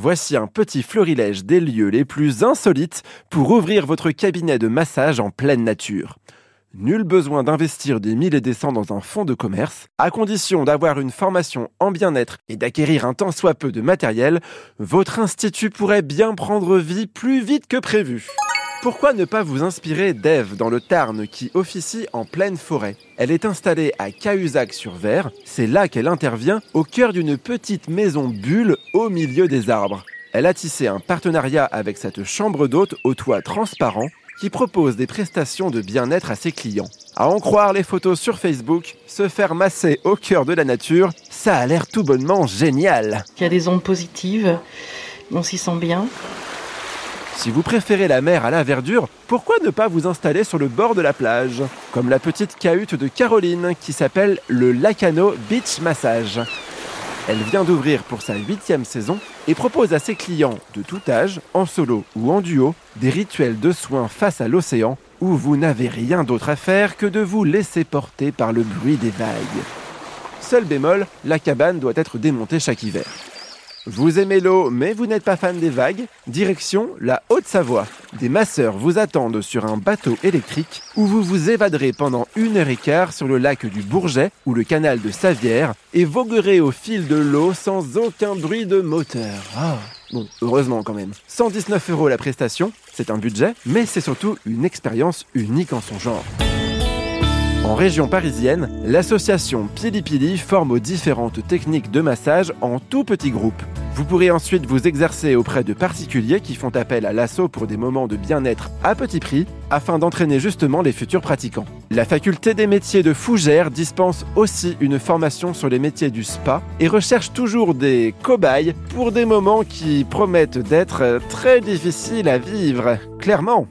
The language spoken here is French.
Voici un petit florilège des lieux les plus insolites pour ouvrir votre cabinet de massage en pleine nature. Nul besoin d'investir des mille et des cents dans un fonds de commerce, à condition d'avoir une formation en bien-être et d'acquérir un tant soit peu de matériel, votre institut pourrait bien prendre vie plus vite que prévu. Pourquoi ne pas vous inspirer d'Ève dans le Tarn qui officie en pleine forêt? Elle est installée à Cahuzac-sur-Ver, c'est là qu'elle intervient au cœur d'une petite maison bulle au milieu des arbres. Elle a tissé un partenariat avec cette chambre d'hôte au toit transparent qui propose des prestations de bien-être à ses clients. À en croire les photos sur Facebook, se faire masser au cœur de la nature, ça a l'air tout bonnement génial. Il y a des ondes positives, on s'y sent bien. Si vous préférez la mer à la verdure, pourquoi ne pas vous installer sur le bord de la plage Comme la petite cahute de Caroline qui s'appelle le Lacano Beach Massage. Elle vient d'ouvrir pour sa huitième saison et propose à ses clients de tout âge, en solo ou en duo, des rituels de soins face à l'océan où vous n'avez rien d'autre à faire que de vous laisser porter par le bruit des vagues. Seul bémol, la cabane doit être démontée chaque hiver. Vous aimez l'eau, mais vous n'êtes pas fan des vagues Direction la Haute-Savoie. Des masseurs vous attendent sur un bateau électrique où vous vous évaderez pendant une heure et quart sur le lac du Bourget ou le canal de Savière et voguerez au fil de l'eau sans aucun bruit de moteur. Ah. Bon, heureusement quand même. 119 euros la prestation, c'est un budget, mais c'est surtout une expérience unique en son genre. En région parisienne, l'association Pili Pili forme aux différentes techniques de massage en tout petits groupes. Vous pourrez ensuite vous exercer auprès de particuliers qui font appel à l'assaut pour des moments de bien-être à petit prix afin d'entraîner justement les futurs pratiquants. La faculté des métiers de Fougères dispense aussi une formation sur les métiers du spa et recherche toujours des cobayes pour des moments qui promettent d'être très difficiles à vivre. Clairement.